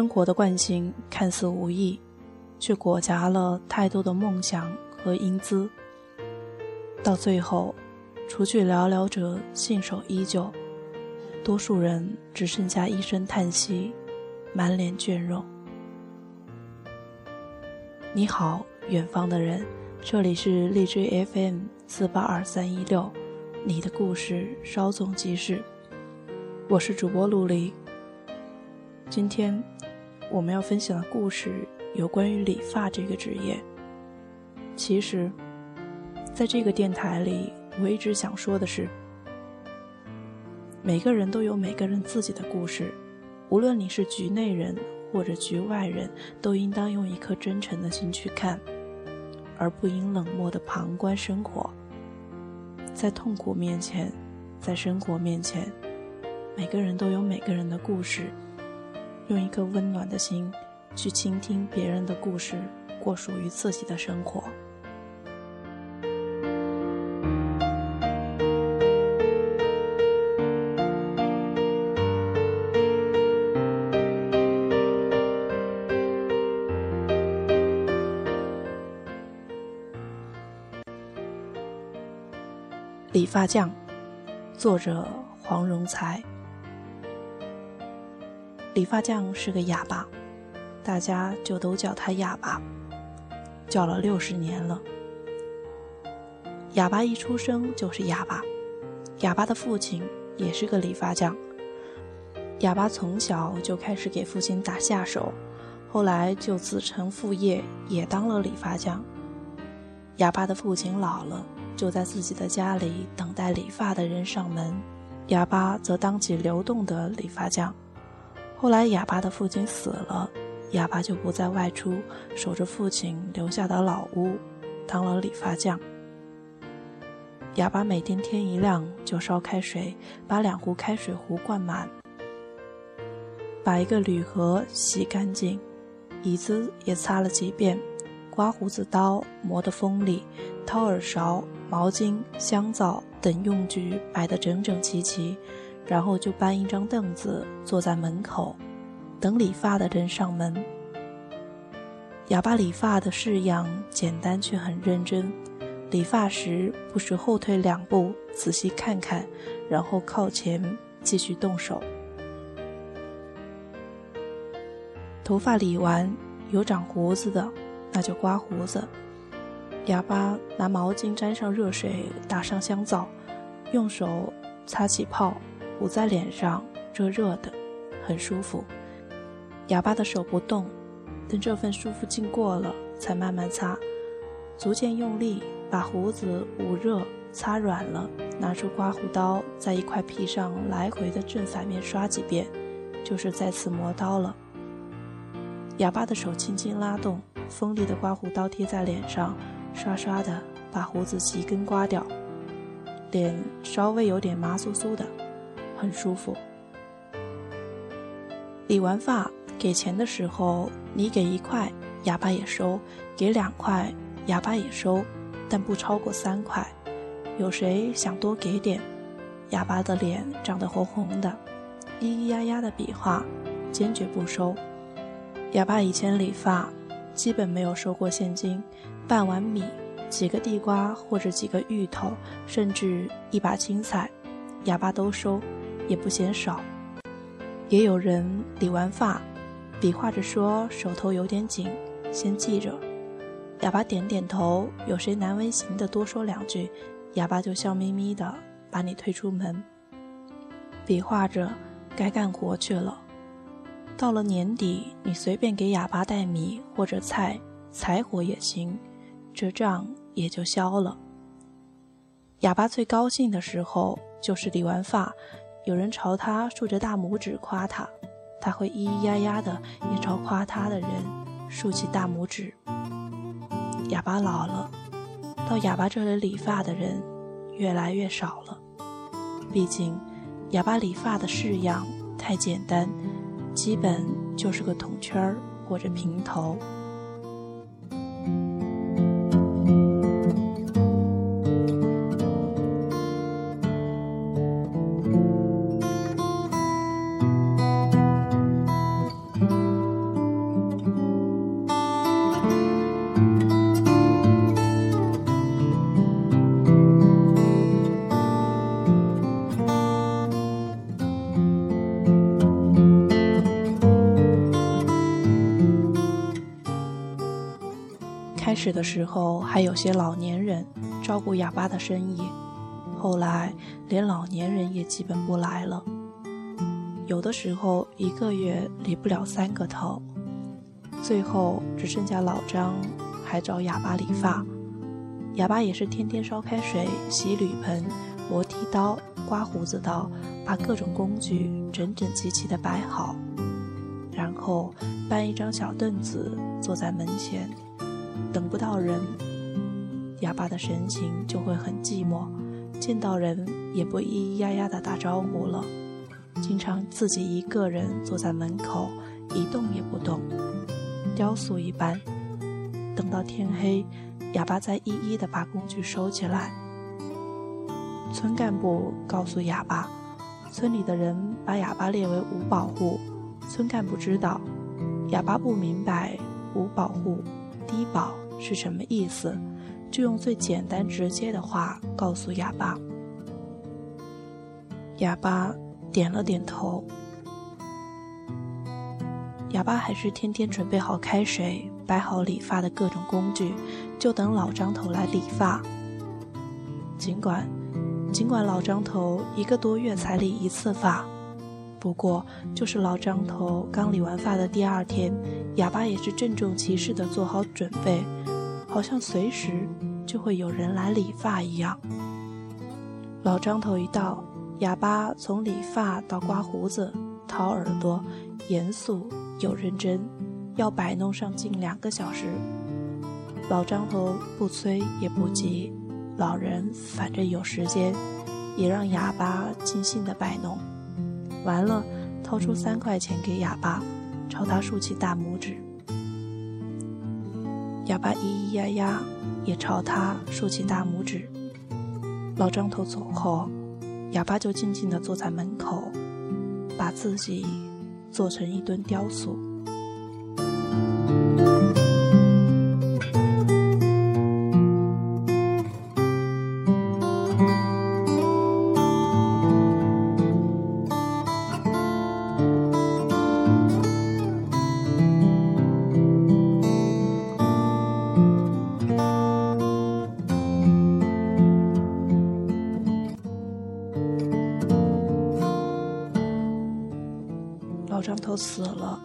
生活的惯性看似无意，却裹挟了太多的梦想和英姿。到最后，除去寥寥者信守依旧，多数人只剩下一声叹息，满脸倦容。你好，远方的人，这里是荔枝 FM 四八二三一六，你的故事稍纵即逝，我是主播陆离。今天我们要分享的故事有关于理发这个职业。其实。在这个电台里，我一直想说的是，每个人都有每个人自己的故事，无论你是局内人或者局外人，都应当用一颗真诚的心去看，而不应冷漠的旁观生活。在痛苦面前，在生活面前，每个人都有每个人的故事，用一颗温暖的心去倾听别人的故事，过属于自己的生活。理发匠，作者黄荣才。理发匠是个哑巴，大家就都叫他哑巴，叫了六十年了。哑巴一出生就是哑巴，哑巴的父亲也是个理发匠。哑巴从小就开始给父亲打下手，后来就子承父业，也当了理发匠。哑巴的父亲老了。就在自己的家里等待理发的人上门，哑巴则当起流动的理发匠。后来哑巴的父亲死了，哑巴就不再外出，守着父亲留下的老屋，当了理发匠。哑巴每天天一亮就烧开水，把两壶开水壶灌满，把一个铝盒洗干净，椅子也擦了几遍，刮胡子刀磨得锋利，掏耳勺。毛巾、香皂等用具摆得整整齐齐，然后就搬一张凳子坐在门口，等理发的人上门。哑巴理发的式样简单却很认真，理发时不时后退两步仔细看看，然后靠前继续动手。头发理完有长胡子的，那就刮胡子。哑巴拿毛巾沾上热水，打上香皂，用手擦起泡，捂在脸上，热热的，很舒服。哑巴的手不动，等这份舒服劲过了，才慢慢擦，逐渐用力，把胡子捂热、擦软了，拿出刮胡刀，在一块皮上来回的正反面刷几遍，就是再次磨刀了。哑巴的手轻轻拉动，锋利的刮胡刀贴在脸上。刷刷的把胡子齐根刮掉，脸稍微有点麻酥酥的，很舒服。理完发给钱的时候，你给一块，哑巴也收；给两块，哑巴也收，但不超过三块。有谁想多给点？哑巴的脸涨得红红的，咿咿呀呀的比划，坚决不收。哑巴以前理发，基本没有收过现金。半碗米，几个地瓜或者几个芋头，甚至一把青菜，哑巴都收，也不嫌少。也有人理完发，比划着说手头有点紧，先记着。哑巴点点头。有谁难为情的多说两句，哑巴就笑眯眯的把你推出门。比划着该干活去了。到了年底，你随便给哑巴带米或者菜，柴火也行。这账也就消了。哑巴最高兴的时候就是理完发，有人朝他竖着大拇指夸他，他会咿咿呀呀的也朝夸他的人竖起大拇指。哑巴老了，到哑巴这里理发的人越来越少了，毕竟哑巴理发的式样太简单，基本就是个筒圈儿或者平头。开始的时候还有些老年人照顾哑巴的生意，后来连老年人也基本不来了。有的时候一个月理不了三个头，最后只剩下老张还找哑巴理发。哑巴也是天天烧开水、洗铝盆、磨剃刀、刮胡子刀，把各种工具整整齐齐地摆好，然后搬一张小凳子坐在门前，等不到人，哑巴的神情就会很寂寞，见到人也不咿咿呀呀地打招呼了，经常自己一个人坐在门口一动也不动，雕塑一般，等到天黑。哑巴再一一的把工具收起来。村干部告诉哑巴，村里的人把哑巴列为五保户。村干部知道，哑巴不明白五保户、低保是什么意思，就用最简单直接的话告诉哑巴。哑巴点了点头。哑巴还是天天准备好开水。摆好理发的各种工具，就等老张头来理发。尽管，尽管老张头一个多月才理一次发，不过就是老张头刚理完发的第二天，哑巴也是郑重其事地做好准备，好像随时就会有人来理发一样。老张头一到，哑巴从理发到刮胡子、掏耳朵，严肃又认真。要摆弄上近两个小时，老张头不催也不急，老人反正有时间，也让哑巴尽兴的摆弄。完了，掏出三块钱给哑巴，朝他竖起大拇指。哑巴咿咿呀呀，也朝他竖起大拇指。老张头走后，哑巴就静静地坐在门口，把自己做成一尊雕塑。老张头死了。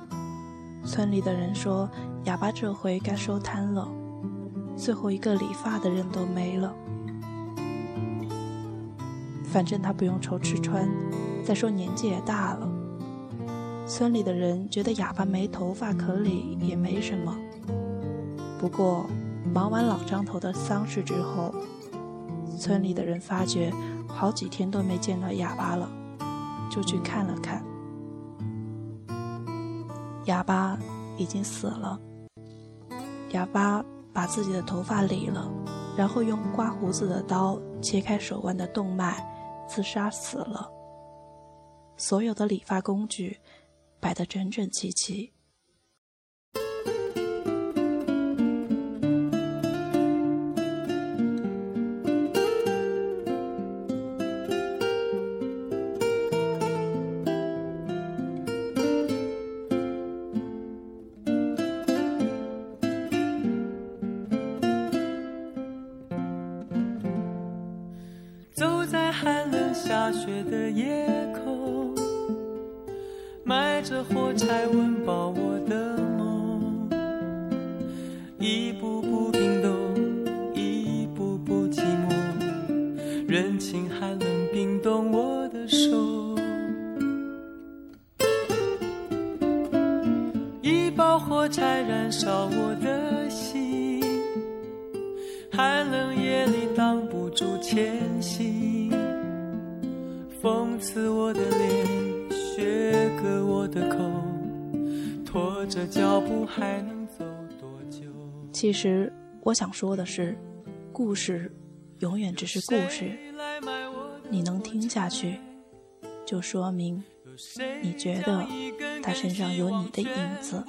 村里的人说：“哑巴这回该收摊了，最后一个理发的人都没了。反正他不用愁吃穿，再说年纪也大了。村里的人觉得哑巴没头发可理也没什么。不过忙完老张头的丧事之后，村里的人发觉好几天都没见到哑巴了，就去看了看。”哑巴已经死了。哑巴把自己的头发理了，然后用刮胡子的刀切开手腕的动脉，自杀死了。所有的理发工具摆得整整齐齐。的夜空，埋着火柴，温饱我的梦。一步步冰冻，一步步寂寞，人情寒冷冰冻我的手。一包火柴燃烧我的心，寒冷夜里挡不住前行。风刺我的脸，雪割我的口，拖着脚步还能走多久？其实我想说的是，故事永远只是故事。你能听下去，就说明你觉得他身上有你的影子。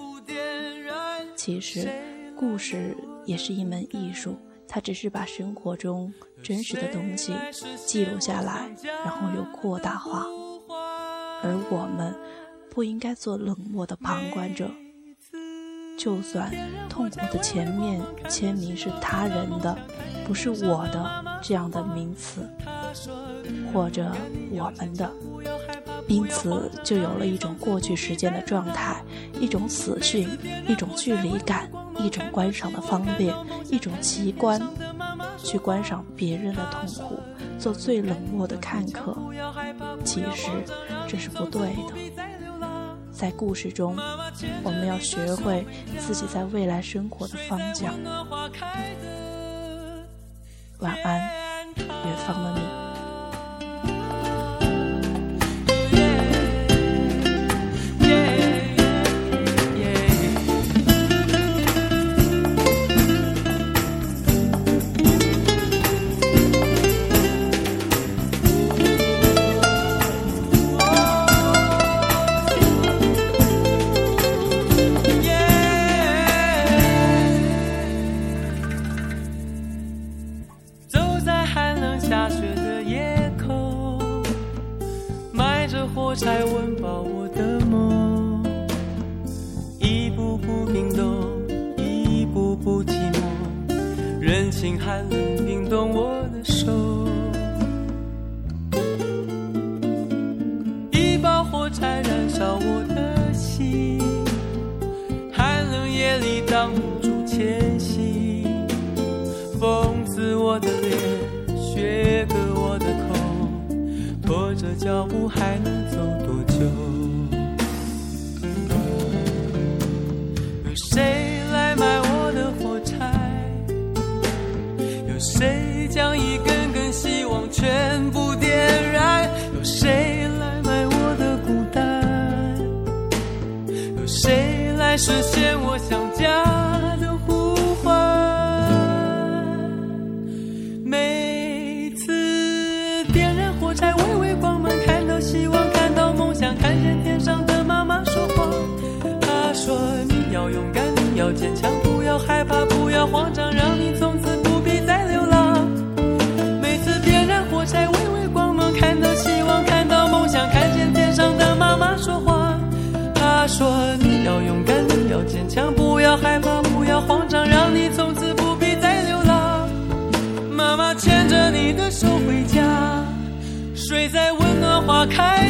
其实，故事也是一门艺术。他只是把生活中真实的东西记录下来，然后又扩大化，而我们不应该做冷漠的旁观者，就算痛苦的前面签名是他人的，不是我的这样的名词，或者我们的，因此就有了一种过去时间的状态，一种死讯，一种距离感，一种观赏的方便，一种奇观，去观赏别人的痛苦，做最冷漠的看客。其实这是不对的。在故事中，我们要学会自己在未来生活的方向。晚安，远方的你。才温饱我的梦，一步步冰冻，一步步寂寞，任性寒冷冰冻我的手，一把火柴燃烧我的心，寒冷夜里挡不住前行，风刺我的脸，雪割我的口，拖着脚步还能。有谁来买我的火柴？有谁将一根根希望全部点燃？有谁来买我的孤单？有谁来实现我想家？害怕，不要慌张，让你从此不必再流浪。”每次点燃火柴，微微光芒，看到希望，看到梦想，看见天上的妈妈说话。她说：“你要勇敢。”你要坚强，不要害怕，不要慌张，让你从此不必再流浪。妈妈牵着你的手回家，睡在温暖花开。